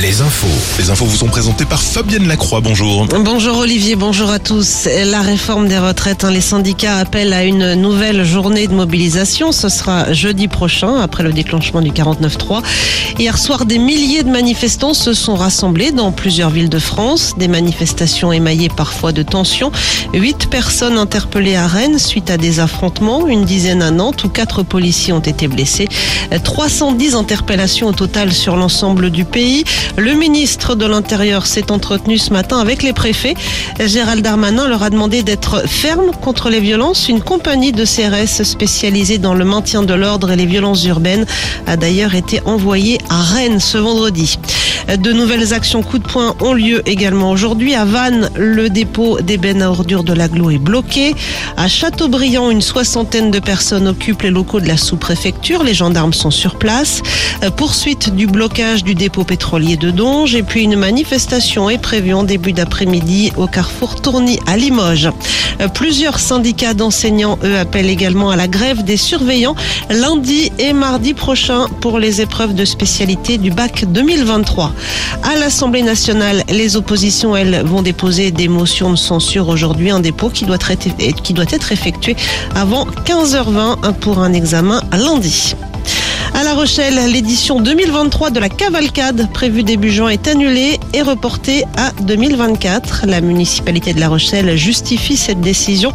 les infos. Les infos vous sont présentées par Fabienne Lacroix. Bonjour. Bonjour Olivier, bonjour à tous. La réforme des retraites, hein, les syndicats appellent à une nouvelle journée de mobilisation. Ce sera jeudi prochain, après le déclenchement du 49-3. Hier soir, des milliers de manifestants se sont rassemblés dans plusieurs villes de France. Des manifestations émaillées parfois de tensions. Huit personnes interpellées à Rennes suite à des affrontements, une dizaine à Nantes où quatre policiers ont été blessés. 310 interpellations au total sur l'ensemble du pays. Le ministre de l'Intérieur s'est entretenu ce matin avec les préfets. Gérald Darmanin leur a demandé d'être ferme contre les violences. Une compagnie de CRS spécialisée dans le maintien de l'ordre et les violences urbaines a d'ailleurs été envoyée à Rennes ce vendredi. De nouvelles actions coup de poing ont lieu également aujourd'hui. À Vannes, le dépôt d'ébène à ordures de l'aglo est bloqué. À Châteaubriand, une soixantaine de personnes occupent les locaux de la sous-préfecture. Les gendarmes sont sur place. Poursuite du blocage du dépôt pétrolier de Donge. Et puis une manifestation est prévue en début d'après-midi au carrefour Tourny à Limoges. Plusieurs syndicats d'enseignants, eux, appellent également à la grève des surveillants lundi et mardi prochain pour les épreuves de spécialité du bac 2023. À l'Assemblée nationale, les oppositions, elles, vont déposer des motions de censure aujourd'hui, un dépôt qui doit, qui doit être effectué avant 15h20 pour un examen lundi. À La Rochelle, l'édition 2023 de la cavalcade prévue début juin est annulée et reportée à 2024. La municipalité de La Rochelle justifie cette décision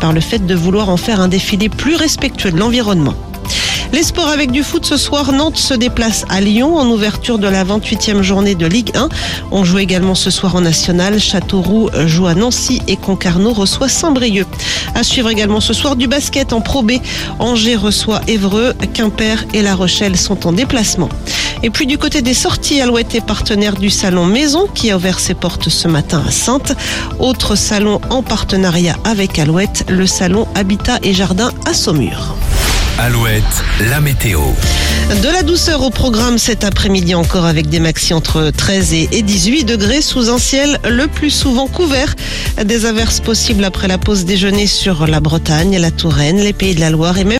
par le fait de vouloir en faire un défilé plus respectueux de l'environnement. Les sports avec du foot ce soir, Nantes se déplace à Lyon en ouverture de la 28e journée de Ligue 1. On joue également ce soir en national. Châteauroux joue à Nancy et Concarneau reçoit Saint-Brieuc. À suivre également ce soir du basket en Pro B. Angers reçoit Évreux, Quimper et La Rochelle sont en déplacement. Et puis du côté des sorties, Alouette est partenaire du salon Maison qui a ouvert ses portes ce matin à Sainte. Autre salon en partenariat avec Alouette, le salon Habitat et Jardin à Saumur. Alouette, la météo. De la douceur au programme cet après-midi encore avec des maxi entre 13 et 18 degrés sous un ciel le plus souvent couvert. Des averses possibles après la pause déjeuner sur la Bretagne, la Touraine, les Pays de la Loire et même